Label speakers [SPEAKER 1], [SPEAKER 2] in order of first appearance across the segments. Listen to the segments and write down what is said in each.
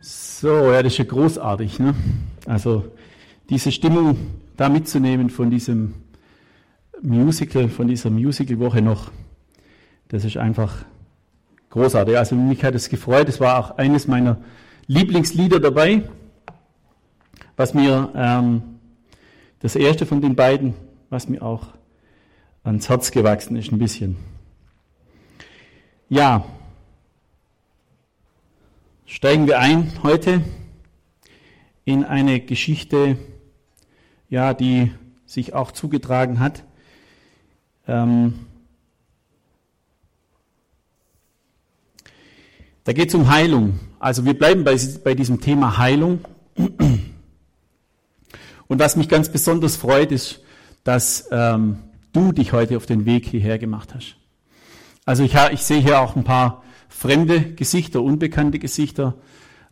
[SPEAKER 1] So, ja, das ist ja großartig. Ne? Also diese Stimmung da mitzunehmen von diesem Musical, von dieser Musical-Woche noch, das ist einfach großartig. Also mich hat es gefreut. Es war auch eines meiner Lieblingslieder dabei, was mir ähm, das erste von den beiden, was mir auch ans Herz gewachsen ist, ein bisschen. Ja, steigen wir ein heute in eine Geschichte, ja, die sich auch zugetragen hat. Ähm, da geht es um Heilung. Also wir bleiben bei, bei diesem Thema Heilung. Und was mich ganz besonders freut, ist, dass ähm, du dich heute auf den Weg hierher gemacht hast. Also ich, ich sehe hier auch ein paar fremde Gesichter, unbekannte Gesichter.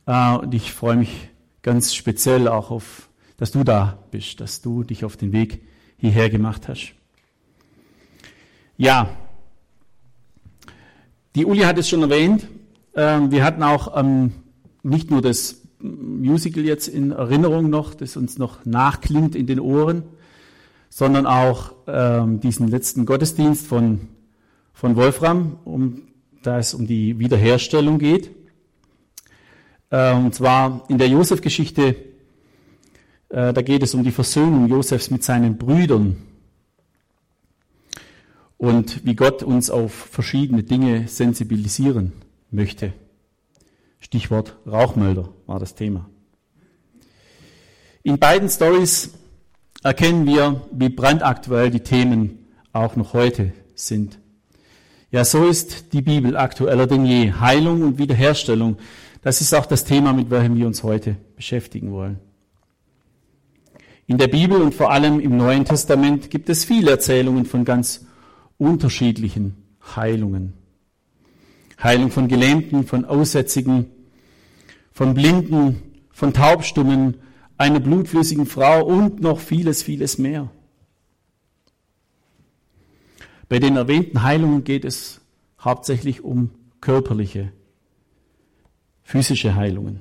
[SPEAKER 1] Äh, und ich freue mich ganz speziell auch auf, dass du da bist, dass du dich auf den Weg hierher gemacht hast. Ja, die Uli hat es schon erwähnt. Äh, wir hatten auch ähm, nicht nur das Musical jetzt in Erinnerung noch, das uns noch nachklingt in den Ohren, sondern auch ähm, diesen letzten Gottesdienst von, von Wolfram, um da es um die Wiederherstellung geht. Äh, und zwar in der Josef-Geschichte, äh, da geht es um die Versöhnung Josefs mit seinen Brüdern und wie Gott uns auf verschiedene Dinge sensibilisieren möchte. Stichwort Rauchmelder war das Thema. In beiden Stories erkennen wir, wie brandaktuell die Themen auch noch heute sind. Ja, so ist die Bibel aktueller denn je. Heilung und Wiederherstellung, das ist auch das Thema, mit welchem wir uns heute beschäftigen wollen. In der Bibel und vor allem im Neuen Testament gibt es viele Erzählungen von ganz unterschiedlichen Heilungen. Heilung von Gelähmten, von Aussätzigen, von Blinden, von Taubstummen, einer blutflüssigen Frau und noch vieles, vieles mehr. Bei den erwähnten Heilungen geht es hauptsächlich um körperliche, physische Heilungen.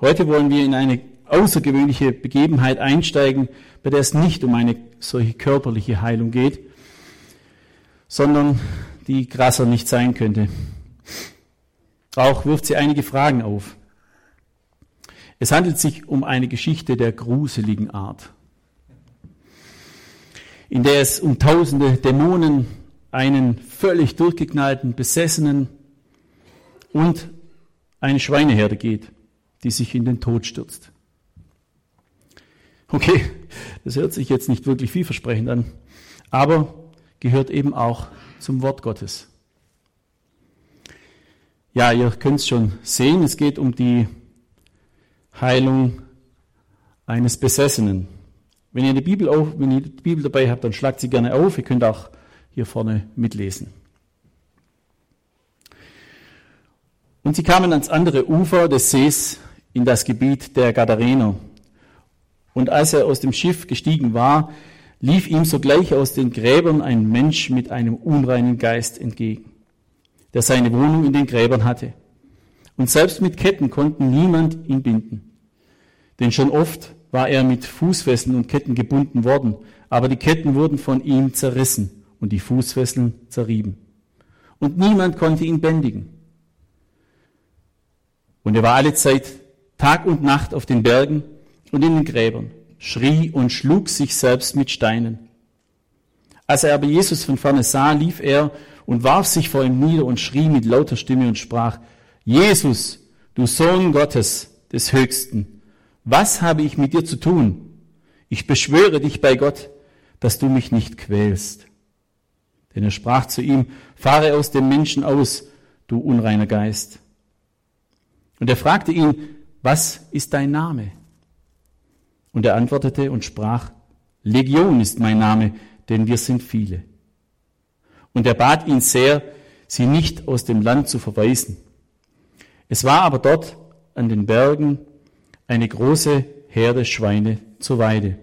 [SPEAKER 1] Heute wollen wir in eine außergewöhnliche Begebenheit einsteigen, bei der es nicht um eine solche körperliche Heilung geht, sondern die krasser nicht sein könnte. Auch wirft sie einige Fragen auf. Es handelt sich um eine Geschichte der gruseligen Art, in der es um tausende Dämonen, einen völlig durchgeknallten, besessenen und eine Schweineherde geht, die sich in den Tod stürzt. Okay, das hört sich jetzt nicht wirklich vielversprechend an, aber gehört eben auch zum Wort Gottes. Ja, ihr könnt es schon sehen, es geht um die Heilung eines Besessenen. Wenn ihr die Bibel, auf, wenn ihr die Bibel dabei habt, dann schlagt sie gerne auf. Ihr könnt auch hier vorne mitlesen. Und sie kamen ans andere Ufer des Sees in das Gebiet der Gadarener. Und als er aus dem Schiff gestiegen war, lief ihm sogleich aus den Gräbern ein Mensch mit einem unreinen Geist entgegen, der seine Wohnung in den Gräbern hatte. Und selbst mit Ketten konnten niemand ihn binden. Denn schon oft war er mit Fußfesseln und Ketten gebunden worden, aber die Ketten wurden von ihm zerrissen und die Fußfesseln zerrieben. Und niemand konnte ihn bändigen. Und er war alle Zeit Tag und Nacht auf den Bergen und in den Gräbern, schrie und schlug sich selbst mit Steinen. Als er aber Jesus von ferne sah, lief er und warf sich vor ihm nieder und schrie mit lauter Stimme und sprach, Jesus, du Sohn Gottes des Höchsten, was habe ich mit dir zu tun? Ich beschwöre dich bei Gott, dass du mich nicht quälst. Denn er sprach zu ihm, fahre aus dem Menschen aus, du unreiner Geist. Und er fragte ihn, was ist dein Name? Und er antwortete und sprach, Legion ist mein Name, denn wir sind viele. Und er bat ihn sehr, sie nicht aus dem Land zu verweisen. Es war aber dort an den Bergen eine große Herde Schweine zur Weide.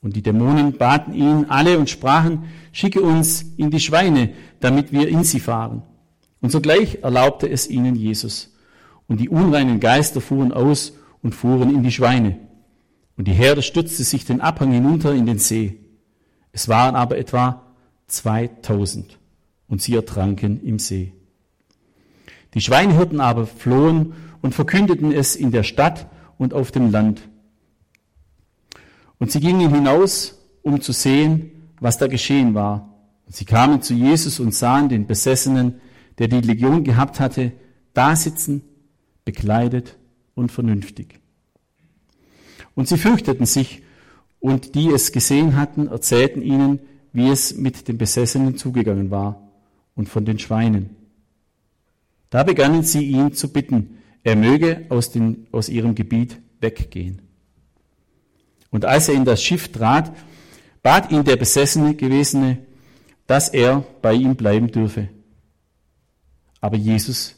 [SPEAKER 1] Und die Dämonen baten ihn alle und sprachen, schicke uns in die Schweine, damit wir in sie fahren. Und sogleich erlaubte es ihnen Jesus. Und die unreinen Geister fuhren aus und fuhren in die Schweine. Und die Herde stürzte sich den Abhang hinunter in den See. Es waren aber etwa 2000 und sie ertranken im See. Die Schweinehirten aber flohen und verkündeten es in der Stadt und auf dem Land. Und sie gingen hinaus, um zu sehen, was da geschehen war. Und sie kamen zu Jesus und sahen den Besessenen, der die Legion gehabt hatte, da sitzen, bekleidet und vernünftig. Und sie fürchteten sich, und die es gesehen hatten, erzählten ihnen, wie es mit den Besessenen zugegangen war und von den Schweinen. Da begannen sie ihn zu bitten, er möge aus, den, aus ihrem Gebiet weggehen. Und als er in das Schiff trat, bat ihn der besessene Gewesene, dass er bei ihm bleiben dürfe. Aber Jesus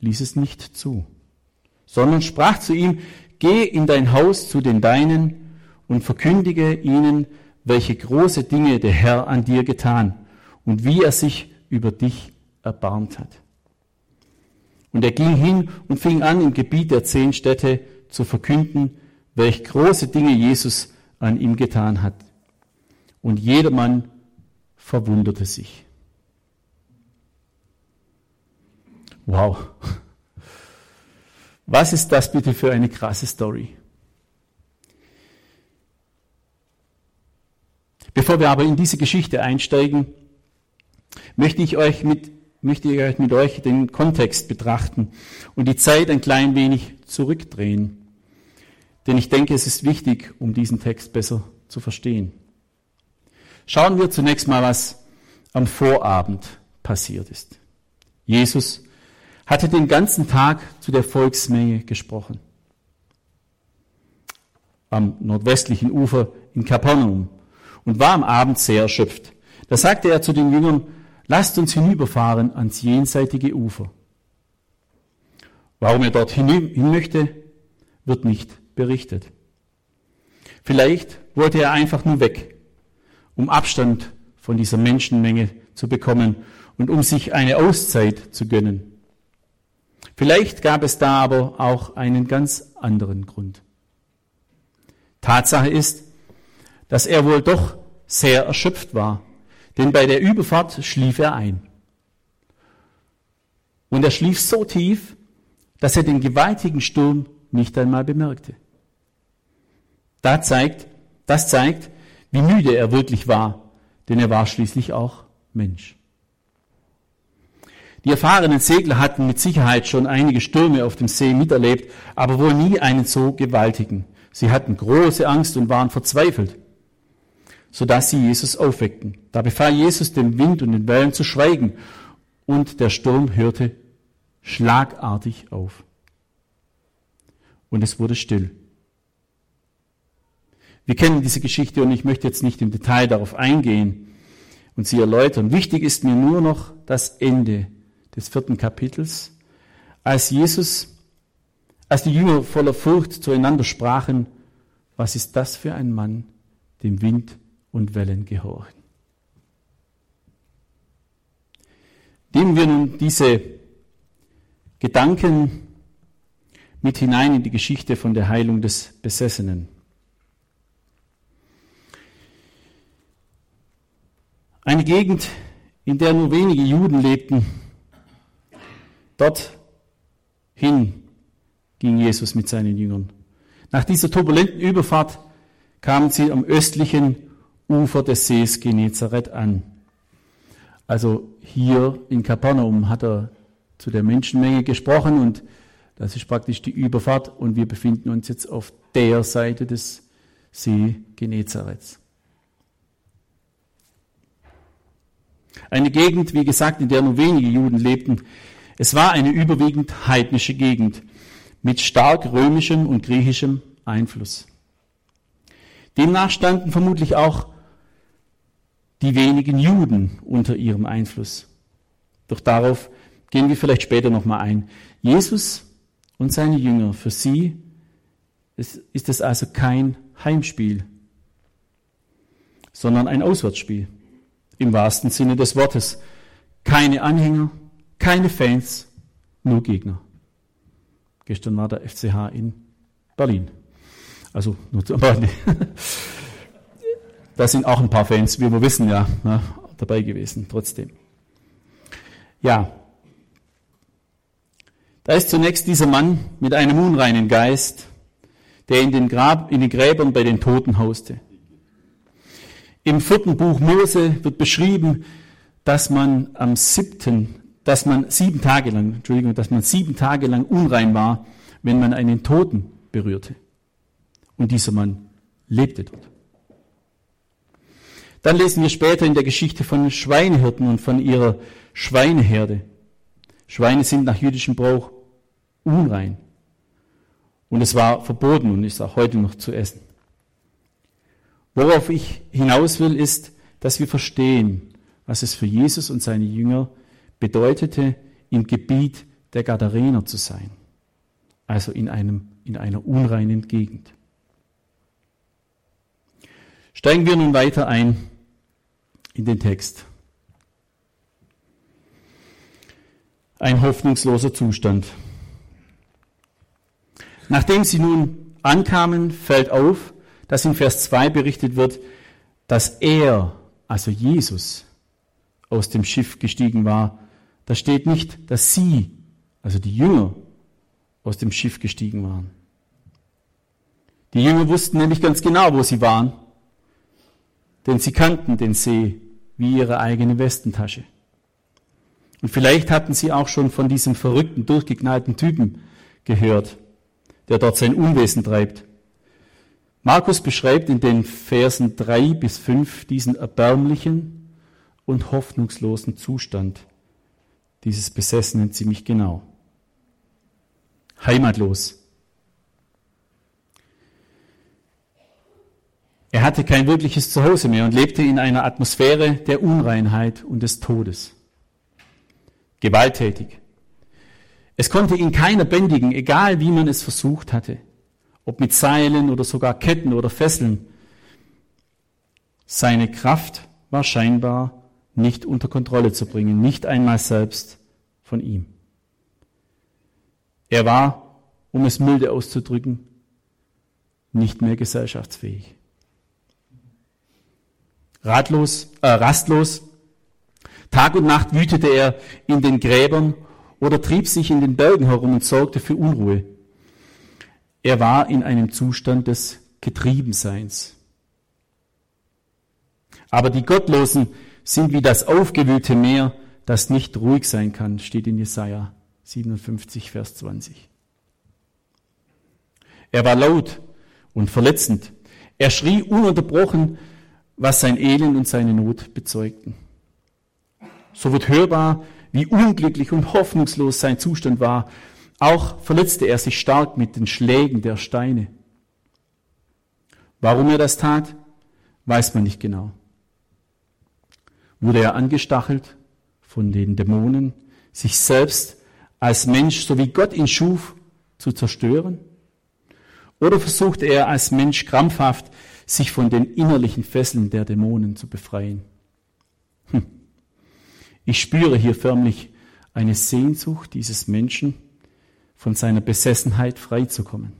[SPEAKER 1] ließ es nicht zu, sondern sprach zu ihm, geh in dein Haus zu den Deinen und verkündige ihnen, welche große Dinge der Herr an dir getan und wie er sich über dich erbarmt hat. Und er ging hin und fing an, im Gebiet der zehn Städte zu verkünden, welch große Dinge Jesus an ihm getan hat. Und jedermann verwunderte sich. Wow. Was ist das bitte für eine krasse Story? Bevor wir aber in diese Geschichte einsteigen, möchte ich euch mit, möchte ich mit euch den Kontext betrachten und die Zeit ein klein wenig zurückdrehen. Denn ich denke, es ist wichtig, um diesen Text besser zu verstehen. Schauen wir zunächst mal, was am Vorabend passiert ist. Jesus hatte den ganzen Tag zu der Volksmenge gesprochen. Am nordwestlichen Ufer in Kapernaum und war am Abend sehr erschöpft. Da sagte er zu den Jüngern, lasst uns hinüberfahren ans jenseitige Ufer. Warum er dort hin möchte, wird nicht berichtet. Vielleicht wollte er einfach nur weg, um Abstand von dieser Menschenmenge zu bekommen und um sich eine Auszeit zu gönnen. Vielleicht gab es da aber auch einen ganz anderen Grund. Tatsache ist, dass er wohl doch sehr erschöpft war, denn bei der Überfahrt schlief er ein. Und er schlief so tief, dass er den gewaltigen Sturm nicht einmal bemerkte. Das zeigt, das zeigt, wie müde er wirklich war, denn er war schließlich auch Mensch. Die erfahrenen Segler hatten mit Sicherheit schon einige Stürme auf dem See miterlebt, aber wohl nie einen so gewaltigen. Sie hatten große Angst und waren verzweifelt, sodass sie Jesus aufweckten. Da befahl Jesus dem Wind und den Wellen zu schweigen, und der Sturm hörte schlagartig auf. Und es wurde still. Wir kennen diese Geschichte und ich möchte jetzt nicht im Detail darauf eingehen und sie erläutern. Wichtig ist mir nur noch das Ende des vierten Kapitels, als Jesus, als die Jünger voller Furcht zueinander sprachen, was ist das für ein Mann, dem Wind und Wellen gehorchen. Nehmen wir nun diese Gedanken mit hinein in die Geschichte von der Heilung des Besessenen. Eine Gegend, in der nur wenige Juden lebten. Dorthin ging Jesus mit seinen Jüngern. Nach dieser turbulenten Überfahrt kamen sie am östlichen Ufer des Sees Genezareth an. Also hier in Kapernaum hat er zu der Menschenmenge gesprochen und das ist praktisch die Überfahrt und wir befinden uns jetzt auf der Seite des See Genezareths. Eine Gegend, wie gesagt, in der nur wenige Juden lebten. Es war eine überwiegend heidnische Gegend mit stark römischem und griechischem Einfluss. Demnach standen vermutlich auch die wenigen Juden unter ihrem Einfluss. Doch darauf gehen wir vielleicht später nochmal ein. Jesus und seine Jünger, für sie ist es also kein Heimspiel, sondern ein Auswärtsspiel im wahrsten Sinne des Wortes. Keine Anhänger, keine Fans, nur Gegner. Gestern war der FCH in Berlin. Also nur zu Berlin. Da sind auch ein paar Fans, wie wir wissen, ja, ne, dabei gewesen, trotzdem. Ja. Da ist zunächst dieser Mann mit einem unreinen Geist, der in den, Grab, in den Gräbern bei den Toten hauste. Im vierten Buch Mose wird beschrieben, dass man am siebten, dass man sieben Tage lang, Entschuldigung, dass man sieben Tage lang unrein war, wenn man einen Toten berührte. Und dieser Mann lebte dort. Dann lesen wir später in der Geschichte von Schweinehirten und von ihrer Schweineherde. Schweine sind nach jüdischem Brauch unrein. Und es war verboten und ist auch heute noch zu essen. Worauf ich hinaus will, ist, dass wir verstehen, was es für Jesus und seine Jünger bedeutete, im Gebiet der Gadarener zu sein. Also in, einem, in einer unreinen Gegend. Steigen wir nun weiter ein in den Text. Ein hoffnungsloser Zustand. Nachdem sie nun ankamen, fällt auf, dass in Vers 2 berichtet wird, dass er, also Jesus, aus dem Schiff gestiegen war. Da steht nicht, dass sie, also die Jünger, aus dem Schiff gestiegen waren. Die Jünger wussten nämlich ganz genau, wo sie waren, denn sie kannten den See wie ihre eigene Westentasche. Und vielleicht hatten sie auch schon von diesem verrückten, durchgeknallten Typen gehört, der dort sein Unwesen treibt. Markus beschreibt in den Versen drei bis fünf diesen erbärmlichen und hoffnungslosen Zustand dieses Besessenen ziemlich genau. Heimatlos, Er hatte kein wirkliches Zuhause mehr und lebte in einer Atmosphäre der Unreinheit und des Todes. Gewalttätig. Es konnte ihn keiner bändigen, egal wie man es versucht hatte, ob mit Seilen oder sogar Ketten oder Fesseln. Seine Kraft war scheinbar nicht unter Kontrolle zu bringen, nicht einmal selbst von ihm. Er war, um es milde auszudrücken, nicht mehr gesellschaftsfähig ratlos, äh, rastlos. Tag und Nacht wütete er in den Gräbern oder trieb sich in den Bergen herum und sorgte für Unruhe. Er war in einem Zustand des Getriebenseins. Aber die Gottlosen sind wie das aufgewühlte Meer, das nicht ruhig sein kann, steht in Jesaja 57, Vers 20. Er war laut und verletzend. Er schrie ununterbrochen was sein Elend und seine Not bezeugten. So wird hörbar, wie unglücklich und hoffnungslos sein Zustand war. Auch verletzte er sich stark mit den Schlägen der Steine. Warum er das tat, weiß man nicht genau. Wurde er angestachelt von den Dämonen, sich selbst als Mensch, so wie Gott ihn schuf, zu zerstören? Oder versuchte er als Mensch krampfhaft sich von den innerlichen Fesseln der Dämonen zu befreien. Hm. Ich spüre hier förmlich eine Sehnsucht dieses Menschen, von seiner Besessenheit freizukommen.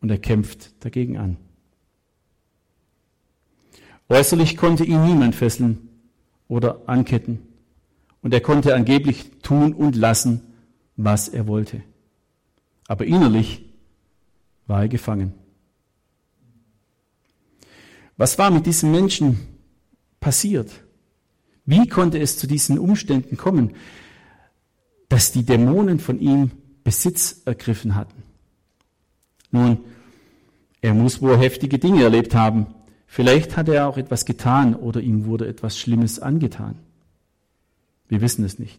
[SPEAKER 1] Und er kämpft dagegen an. Äußerlich konnte ihn niemand fesseln oder anketten. Und er konnte angeblich tun und lassen, was er wollte. Aber innerlich war er gefangen. Was war mit diesem Menschen passiert? Wie konnte es zu diesen Umständen kommen, dass die Dämonen von ihm Besitz ergriffen hatten? Nun, er muss wohl heftige Dinge erlebt haben. Vielleicht hat er auch etwas getan oder ihm wurde etwas Schlimmes angetan. Wir wissen es nicht.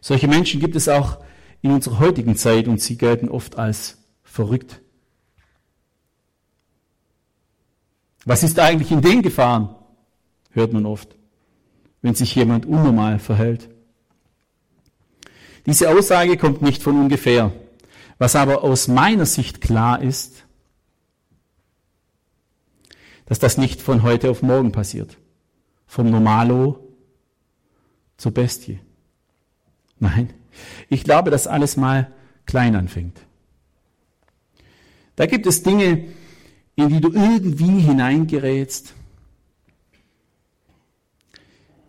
[SPEAKER 1] Solche Menschen gibt es auch in unserer heutigen Zeit und sie gelten oft als verrückt. Was ist eigentlich in den Gefahren? Hört man oft, wenn sich jemand unnormal verhält. Diese Aussage kommt nicht von ungefähr. Was aber aus meiner Sicht klar ist, dass das nicht von heute auf morgen passiert. Vom Normalo zur Bestie. Nein, Ich glaube, dass alles mal klein anfängt. Da gibt es Dinge, in die du irgendwie hineingerätst.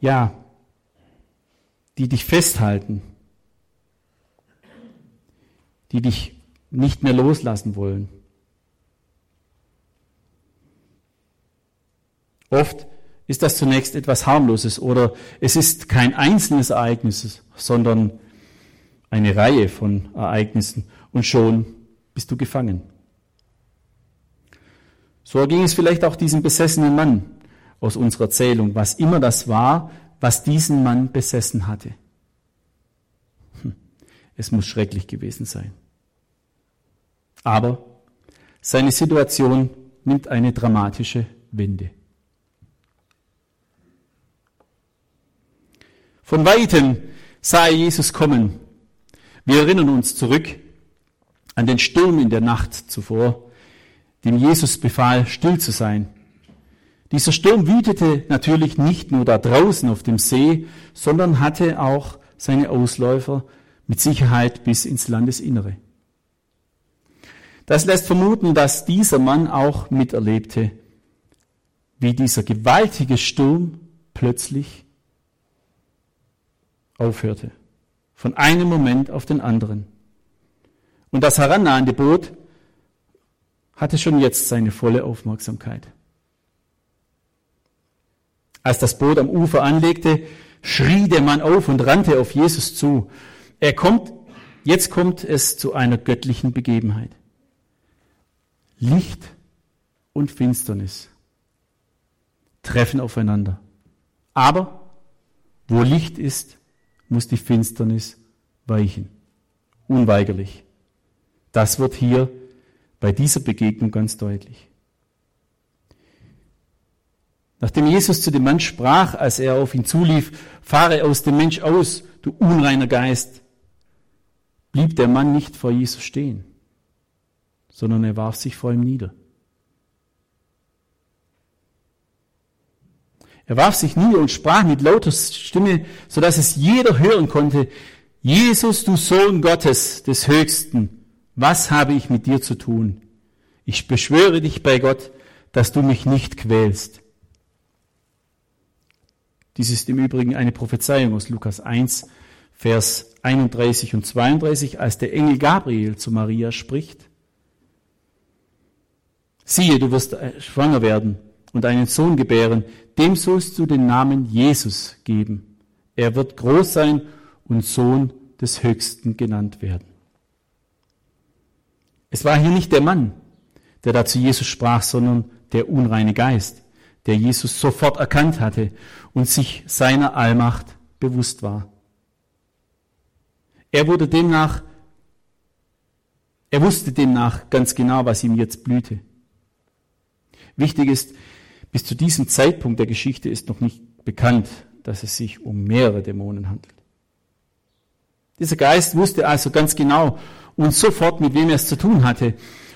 [SPEAKER 1] Ja, die dich festhalten, die dich nicht mehr loslassen wollen. Oft ist das zunächst etwas harmloses oder es ist kein einzelnes Ereignis, sondern eine Reihe von Ereignissen und schon bist du gefangen. So ging es vielleicht auch diesem besessenen Mann aus unserer Erzählung, was immer das war, was diesen Mann besessen hatte. Hm, es muss schrecklich gewesen sein. Aber seine Situation nimmt eine dramatische Wende. Von weitem sah er Jesus kommen. Wir erinnern uns zurück an den Sturm in der Nacht zuvor, dem Jesus befahl, still zu sein. Dieser Sturm wütete natürlich nicht nur da draußen auf dem See, sondern hatte auch seine Ausläufer mit Sicherheit bis ins Landesinnere. Das lässt vermuten, dass dieser Mann auch miterlebte, wie dieser gewaltige Sturm plötzlich aufhörte. Von einem Moment auf den anderen. Und das herannahende Boot hatte schon jetzt seine volle Aufmerksamkeit. Als das Boot am Ufer anlegte, schrie der Mann auf und rannte auf Jesus zu. Er kommt, jetzt kommt es zu einer göttlichen Begebenheit. Licht und Finsternis treffen aufeinander. Aber wo Licht ist, muss die Finsternis weichen. Unweigerlich. Das wird hier bei dieser Begegnung ganz deutlich. Nachdem Jesus zu dem Mann sprach, als er auf ihn zulief, fahre aus dem Mensch aus, du unreiner Geist, blieb der Mann nicht vor Jesus stehen, sondern er warf sich vor ihm nieder. Er warf sich nieder und sprach mit lauter Stimme, so dass es jeder hören konnte, Jesus, du Sohn Gottes des Höchsten, was habe ich mit dir zu tun? Ich beschwöre dich bei Gott, dass du mich nicht quälst. Dies ist im Übrigen eine Prophezeiung aus Lukas 1, Vers 31 und 32, als der Engel Gabriel zu Maria spricht. Siehe, du wirst schwanger werden und einen Sohn gebären, dem sollst du den Namen Jesus geben. Er wird groß sein und Sohn des Höchsten genannt werden. Es war hier nicht der Mann, der da zu Jesus sprach, sondern der unreine Geist, der Jesus sofort erkannt hatte und sich seiner Allmacht bewusst war. Er wurde demnach, er wusste demnach ganz genau, was ihm jetzt blühte. Wichtig ist, bis zu diesem Zeitpunkt der Geschichte ist noch nicht bekannt, dass es sich um mehrere Dämonen handelt. Dieser Geist wusste also ganz genau und sofort, mit wem er es zu tun hatte.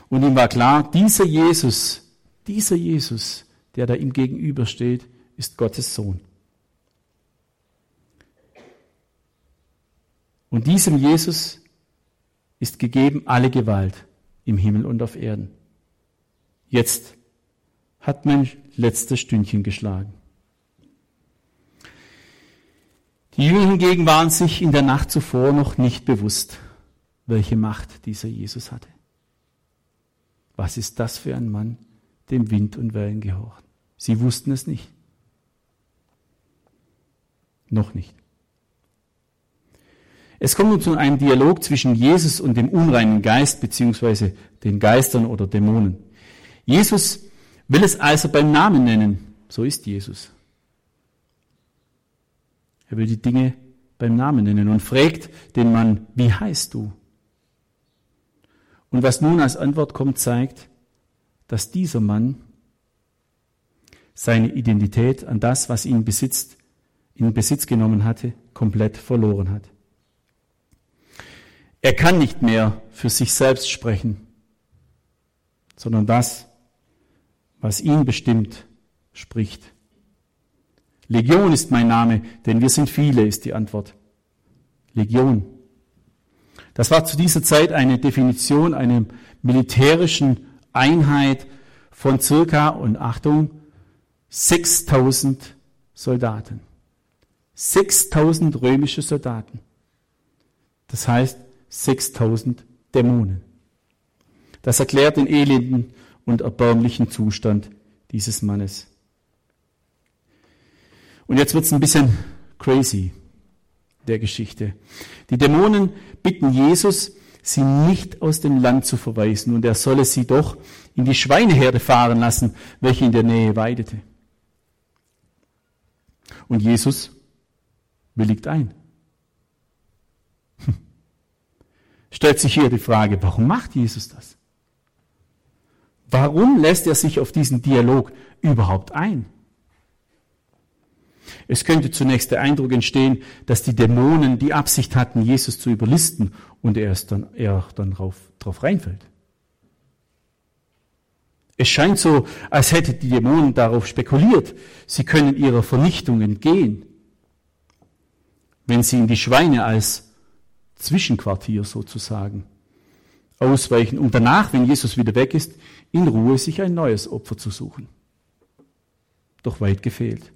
[SPEAKER 1] Und ihm war klar, dieser Jesus, dieser Jesus, der da ihm gegenübersteht, ist Gottes Sohn. Und diesem Jesus ist gegeben alle Gewalt im Himmel und auf Erden. Jetzt hat mein letztes Stündchen geschlagen. Die Jünger hingegen waren sich in der Nacht zuvor noch nicht bewusst, welche Macht dieser Jesus hatte. Was ist das für ein Mann, dem Wind und Wellen gehorchen? Sie wussten es nicht. Noch nicht. Es kommt nun zu einem Dialog zwischen Jesus und dem unreinen Geist beziehungsweise den Geistern oder Dämonen. Jesus will es also beim Namen nennen. So ist Jesus. Er will die Dinge beim Namen nennen und fragt den Mann, wie heißt du? Und was nun als Antwort kommt, zeigt, dass dieser Mann seine Identität an das, was ihn besitzt, in Besitz genommen hatte, komplett verloren hat. Er kann nicht mehr für sich selbst sprechen, sondern das, was ihn bestimmt, spricht. Legion ist mein Name, denn wir sind viele, ist die Antwort. Legion, Das war zu dieser Zeit eine Definition einer militärischen Einheit von circa, und Achtung, 6000 Soldaten. 6000 römische Soldaten. Das heißt 6000 Dämonen. Das erklärt den elenden und erbärmlichen Zustand dieses Mannes. Und jetzt wird's ein bisschen crazy, der Geschichte. Die Dämonen bitten Jesus, sie nicht aus dem Land zu verweisen, und er solle sie doch in die Schweineherde fahren lassen, welche in der Nähe weidete. Und Jesus willigt ein. Stellt sich hier die Frage, warum macht Jesus das? Warum lässt er sich auf diesen Dialog überhaupt ein? Es könnte zunächst der Eindruck entstehen, dass die Dämonen die Absicht hatten, Jesus zu überlisten und er es dann, er dann drauf, drauf reinfällt. Es scheint so, als hätte die Dämonen darauf spekuliert, sie können ihrer Vernichtung entgehen, wenn sie in die Schweine als Zwischenquartier sozusagen ausweichen, um danach, wenn Jesus wieder weg ist, in Ruhe sich ein neues Opfer zu suchen. Doch weit gefehlt.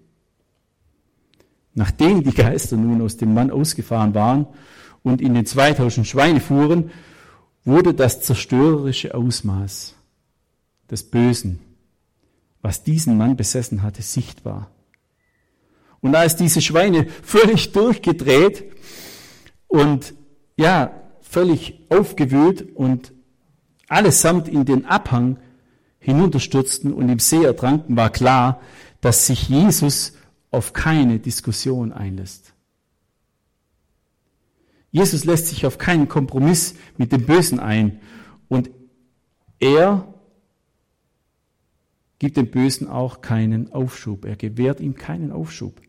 [SPEAKER 1] Nachdem die Geister nun aus dem Mann ausgefahren waren und in den 2000 Schweine fuhren, wurde das zerstörerische Ausmaß des Bösen, was diesen Mann besessen hatte, sichtbar. Und als diese Schweine völlig durchgedreht und ja, völlig aufgewühlt und allesamt in den Abhang hinunterstürzten und im See ertranken, war klar, dass sich Jesus auf keine Diskussion einlässt. Jesus lässt sich auf keinen Kompromiss mit dem Bösen ein und er gibt dem Bösen auch keinen Aufschub. Er gewährt ihm keinen Aufschub.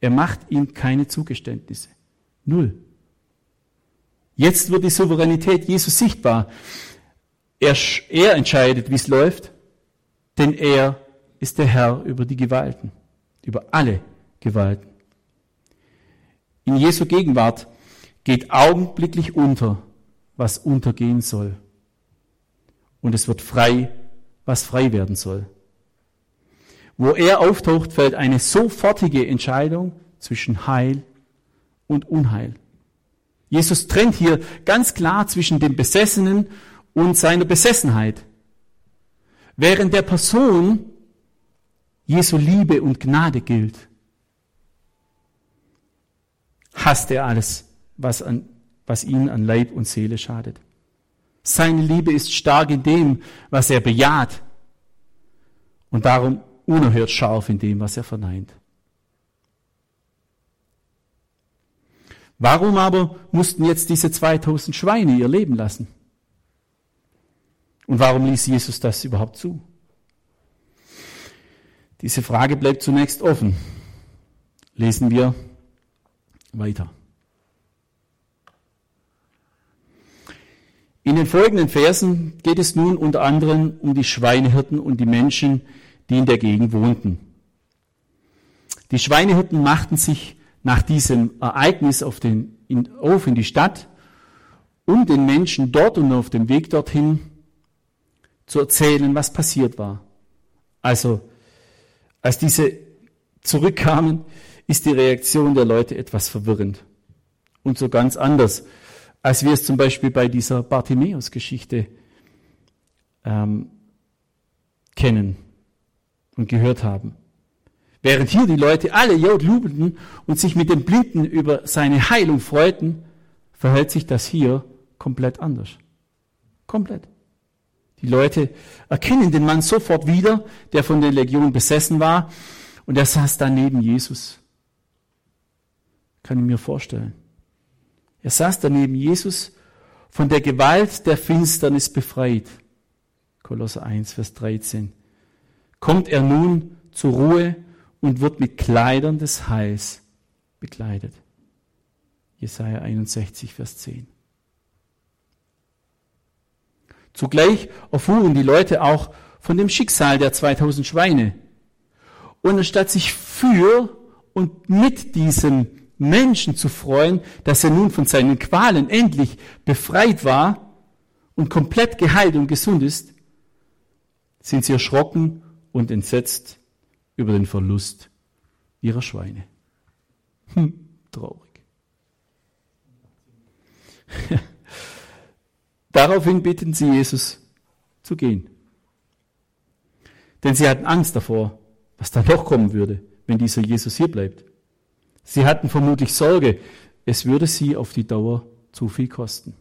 [SPEAKER 1] Er macht ihm keine Zugeständnisse. Null. Jetzt wird die Souveränität Jesus sichtbar. Er, er entscheidet, wie es läuft, denn er ist der Herr über die Gewalten, über alle Gewalten. In Jesu Gegenwart geht augenblicklich unter, was untergehen soll. Und es wird frei, was frei werden soll. Wo er auftaucht, fällt eine sofortige Entscheidung zwischen Heil und Unheil. Jesus trennt hier ganz klar zwischen dem Besessenen und seiner Besessenheit. Während der Person Jesu Liebe und Gnade gilt, hasst er alles, was, an, was ihn an Leib und Seele schadet. Seine Liebe ist stark in dem, was er bejaht. Und darum unerhört scharf in dem, was er verneint. Warum aber mussten jetzt diese 2000 Schweine ihr Leben lassen? Und warum ließ Jesus das überhaupt zu? Diese Frage bleibt zunächst offen. Lesen wir weiter. In den folgenden Versen geht es nun unter anderem um die Schweinehirten und die Menschen, die in der Gegend wohnten. Die Schweinehirten machten sich nach diesem Ereignis auf, den, in, auf in die Stadt, um den Menschen dort und auf dem Weg dorthin zu erzählen, was passiert war. Also, als diese zurückkamen, ist die Reaktion der Leute etwas verwirrend und so ganz anders, als wir es zum Beispiel bei dieser Bartimäus-Geschichte ähm, kennen und gehört haben. Während hier die Leute alle Jod jubelten und sich mit dem Blinden über seine Heilung freuten, verhält sich das hier komplett anders. Komplett. Die Leute erkennen den Mann sofort wieder, der von der Legion besessen war, und er saß da neben Jesus. Kann ich mir vorstellen. Er saß da neben Jesus, von der Gewalt der Finsternis befreit. Kolosser 1, Vers 13 kommt er nun zur Ruhe und wird mit Kleidern des Heils bekleidet. Jesaja 61, Vers 10. Zugleich erfuhren die Leute auch von dem Schicksal der 2000 Schweine. Und anstatt sich für und mit diesem Menschen zu freuen, dass er nun von seinen Qualen endlich befreit war und komplett geheilt und gesund ist, sind sie erschrocken und entsetzt über den Verlust ihrer Schweine. Hm, traurig. Daraufhin bitten sie Jesus zu gehen. Denn sie hatten Angst davor, was da noch kommen würde, wenn dieser Jesus hier bleibt. Sie hatten vermutlich Sorge, es würde sie auf die Dauer zu viel kosten.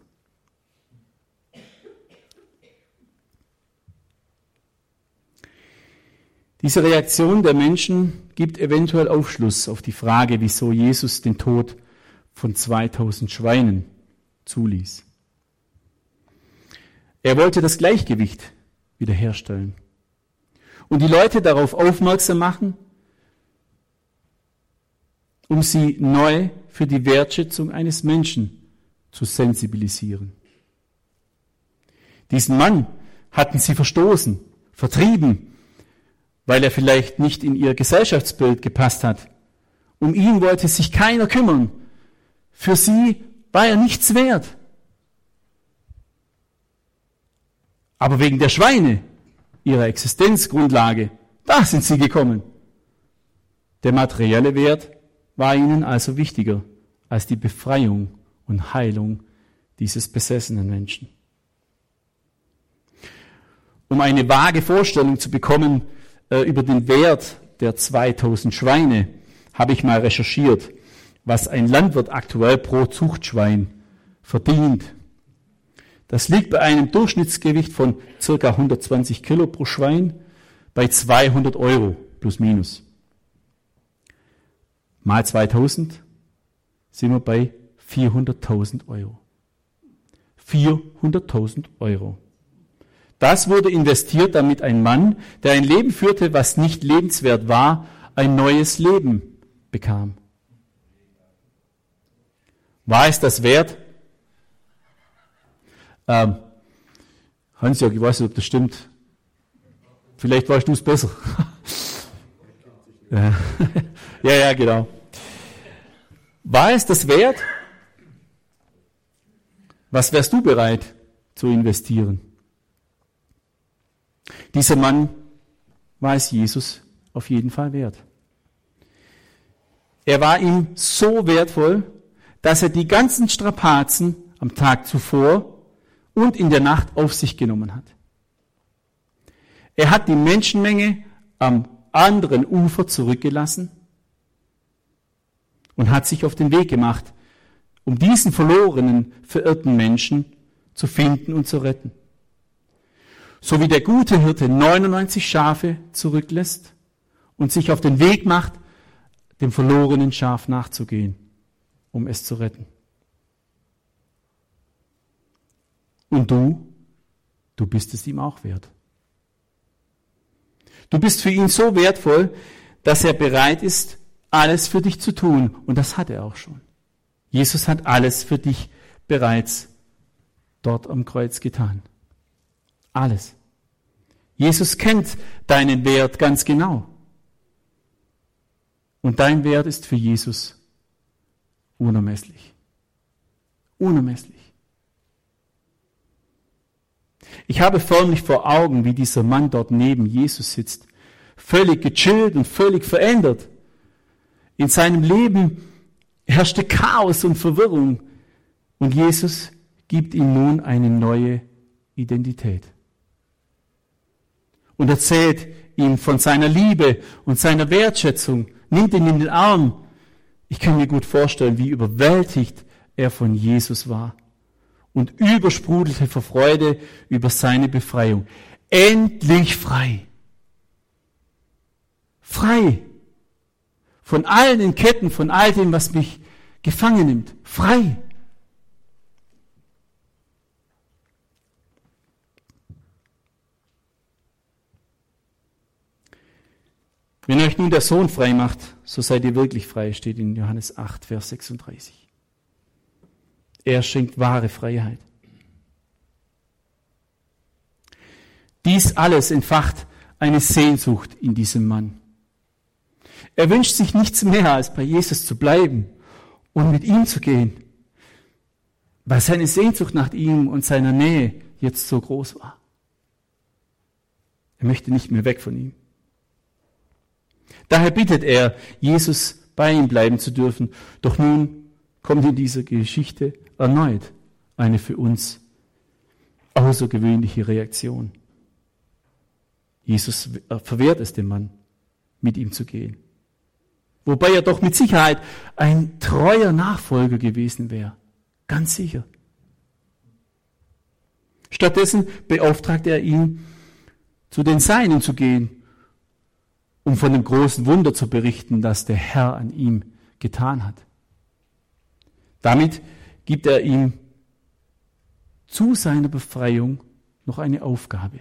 [SPEAKER 1] Diese Reaktion der Menschen gibt eventuell Aufschluss auf die Frage, wieso Jesus den Tod von 2000 Schweinen zuließ. Er wollte das Gleichgewicht wiederherstellen und die Leute darauf aufmerksam machen, um sie neu für die Wertschätzung eines Menschen zu sensibilisieren. Diesen Mann hatten sie verstoßen, vertrieben, weil er vielleicht nicht in ihr Gesellschaftsbild gepasst hat. Um ihn wollte sich keiner kümmern. Für sie war er nichts wert. Aber wegen der Schweine, ihrer Existenzgrundlage, da sind sie gekommen. Der materielle Wert war ihnen also wichtiger als die Befreiung und Heilung dieses besessenen Menschen. Um eine vage Vorstellung zu bekommen äh, über den Wert der 2000 Schweine, habe ich mal recherchiert, was ein Landwirt aktuell pro Zuchtschwein verdient. Das liegt bei einem Durchschnittsgewicht von circa 120 Kilo pro Schwein bei 200 Euro plus minus. Mal 2000 sind wir bei 400.000 Euro. 400.000 Euro. Das wurde investiert, damit ein Mann, der ein Leben führte, was nicht lebenswert war, ein neues Leben bekam. War es das wert? Ähm, Hans-Jörg, ich weiß nicht, ob das stimmt. Vielleicht weißt du es besser. ja. ja, genau. War es das wert? Was wärst du bereit zu investieren? Dieser Mann war es Jesus auf jeden Fall wert. Er war ihm so wertvoll, dass er die ganzen Strapazen am Tag zuvor und in der Nacht auf sich genommen hat. Er hat die Menschenmenge am anderen Ufer zurückgelassen und hat sich auf den Weg gemacht, um diesen verlorenen, verirrten Menschen zu finden und zu retten. So wie der gute Hirte 99 Schafe zurücklässt und sich auf den Weg macht, dem verlorenen Schaf nachzugehen, um es zu retten. Und du, du bist es ihm auch wert. Du bist für ihn so wertvoll, dass er bereit ist, alles für dich zu tun. Und das hat er auch schon. Jesus hat alles für dich bereits dort am Kreuz getan. Alles. Jesus kennt deinen Wert ganz genau. Und dein Wert ist für Jesus unermesslich. Unermesslich. Ich habe förmlich vor Augen, wie dieser Mann dort neben Jesus sitzt, völlig gechillt und völlig verändert. In seinem Leben herrschte Chaos und Verwirrung und Jesus gibt ihm nun eine neue Identität und erzählt ihm von seiner Liebe und seiner Wertschätzung, nimmt ihn in den Arm. Ich kann mir gut vorstellen, wie überwältigt er von Jesus war und übersprudelte vor Freude über seine Befreiung. Endlich frei. Frei. Von allen in Ketten, von all dem, was mich gefangen nimmt. Frei. Wenn euch nun der Sohn frei macht, so seid ihr wirklich frei, steht in Johannes 8, Vers 36. Er schenkt wahre Freiheit. Dies alles entfacht eine Sehnsucht in diesem Mann. Er wünscht sich nichts mehr, als bei Jesus zu bleiben und mit ihm zu gehen, weil seine Sehnsucht nach ihm und seiner Nähe jetzt so groß war. Er möchte nicht mehr weg von ihm. Daher bittet er, Jesus bei ihm bleiben zu dürfen. Doch nun kommt in dieser Geschichte erneut eine für uns außergewöhnliche Reaktion. Jesus verwehrt es dem Mann, mit ihm zu gehen. Wobei er doch mit Sicherheit ein treuer Nachfolger gewesen wäre. Ganz sicher. Stattdessen beauftragt er ihn, zu den Seinen zu gehen, um von dem großen Wunder zu berichten, das der Herr an ihm getan hat. Damit gibt er ihm zu seiner Befreiung noch eine Aufgabe.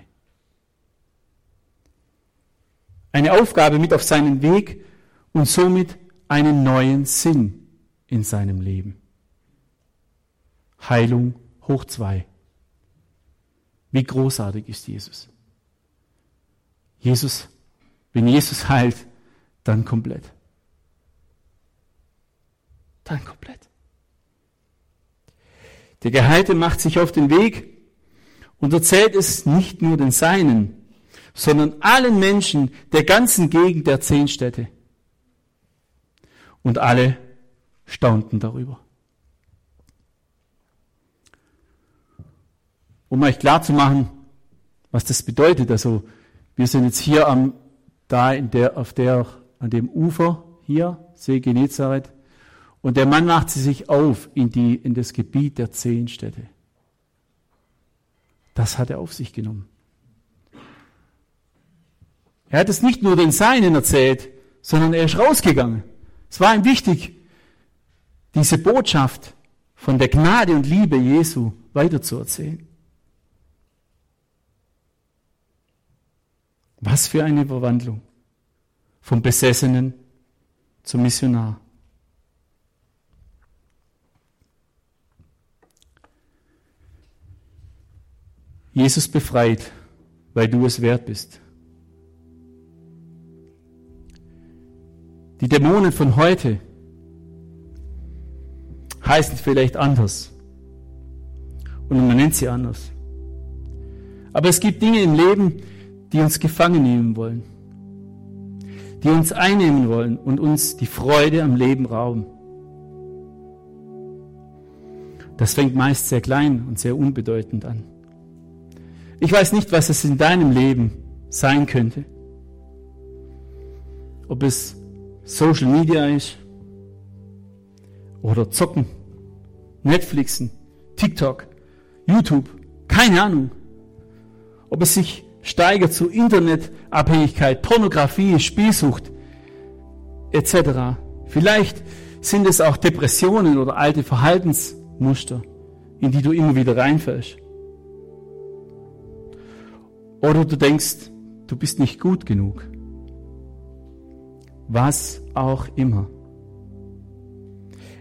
[SPEAKER 1] Eine Aufgabe mit auf seinen Weg und somit einen neuen Sinn in seinem Leben. Heilung hoch zwei. Wie großartig ist Jesus. Jesus, wenn Jesus heilt, dann komplett. Dann komplett. Der Geheilte macht sich auf den Weg und erzählt es nicht nur den Seinen, sondern allen Menschen der ganzen Gegend der zehn Städte. Und alle staunten darüber. Um euch klar zu machen, was das bedeutet, also wir sind jetzt hier am, da in der, auf der, an dem Ufer hier, See Genezareth, und der Mann macht sich auf in die, in das Gebiet der zehn Städte. Das hat er auf sich genommen. Er hat es nicht nur den Seinen erzählt, sondern er ist rausgegangen. Es war ihm wichtig, diese Botschaft von der Gnade und Liebe Jesu weiterzuerzählen. Was für eine Verwandlung vom Besessenen zum Missionar. Jesus befreit, weil du es wert bist. Die Dämonen von heute heißen vielleicht anders. Und man nennt sie anders. Aber es gibt Dinge im Leben, die uns gefangen nehmen wollen. Die uns einnehmen wollen und uns die Freude am Leben rauben. Das fängt meist sehr klein und sehr unbedeutend an. Ich weiß nicht, was es in deinem Leben sein könnte. Ob es Social Media ist oder Zocken, Netflixen, TikTok, YouTube, keine Ahnung. Ob es sich steigert zu Internetabhängigkeit, Pornografie, Spielsucht etc. Vielleicht sind es auch Depressionen oder alte Verhaltensmuster, in die du immer wieder reinfällst. Oder du denkst, du bist nicht gut genug. Was auch immer.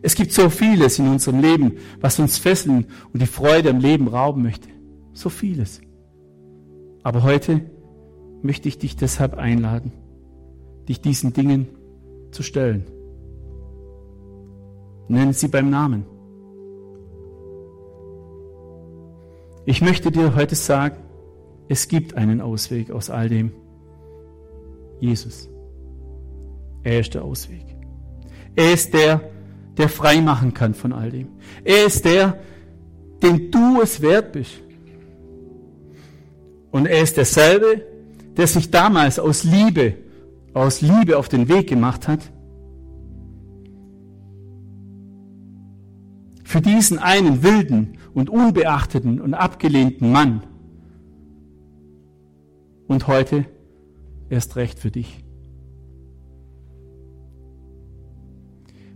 [SPEAKER 1] Es gibt so vieles in unserem Leben, was uns fesseln und die Freude am Leben rauben möchte. So vieles. Aber heute möchte ich dich deshalb einladen, dich diesen Dingen zu stellen. Nennen sie beim Namen. Ich möchte dir heute sagen, es gibt einen Ausweg aus all dem. Jesus. Er ist der Ausweg. Er ist der, der frei machen kann von all dem. Er ist der, den du es wert bist. Und er ist derselbe, der sich damals aus Liebe, aus Liebe auf den Weg gemacht hat. Für diesen einen wilden und unbeachteten und abgelehnten Mann und heute erst recht für dich.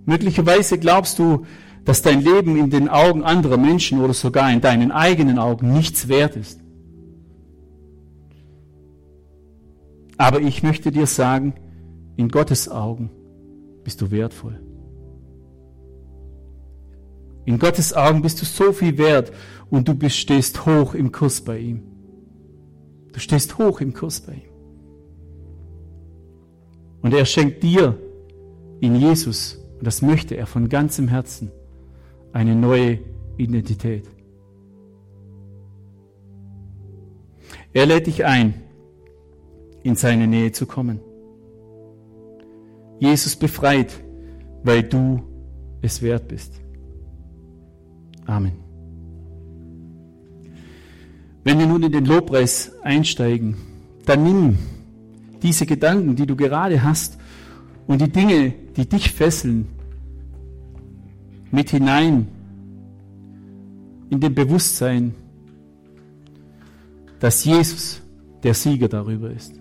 [SPEAKER 1] Möglicherweise glaubst du, dass dein Leben in den Augen anderer Menschen oder sogar in deinen eigenen Augen nichts wert ist. Aber ich möchte dir sagen, in Gottes Augen bist du wertvoll. In Gottes Augen bist du so viel wert und du stehst hoch im Kurs bei ihm. Du stehst hoch im Kurs bei ihm. Und er schenkt dir in Jesus Und das möchte er von ganzem Herzen. Eine neue Identität. Er lädt dich ein, in seine Nähe zu kommen. Jesus befreit, weil du es wert bist. Amen. Wenn wir nun in den Lobpreis einsteigen, dann nimm diese Gedanken, die du gerade hast und die Dinge, die dich fesseln, mit hinein in dem Bewusstsein, dass Jesus der Sieger darüber ist.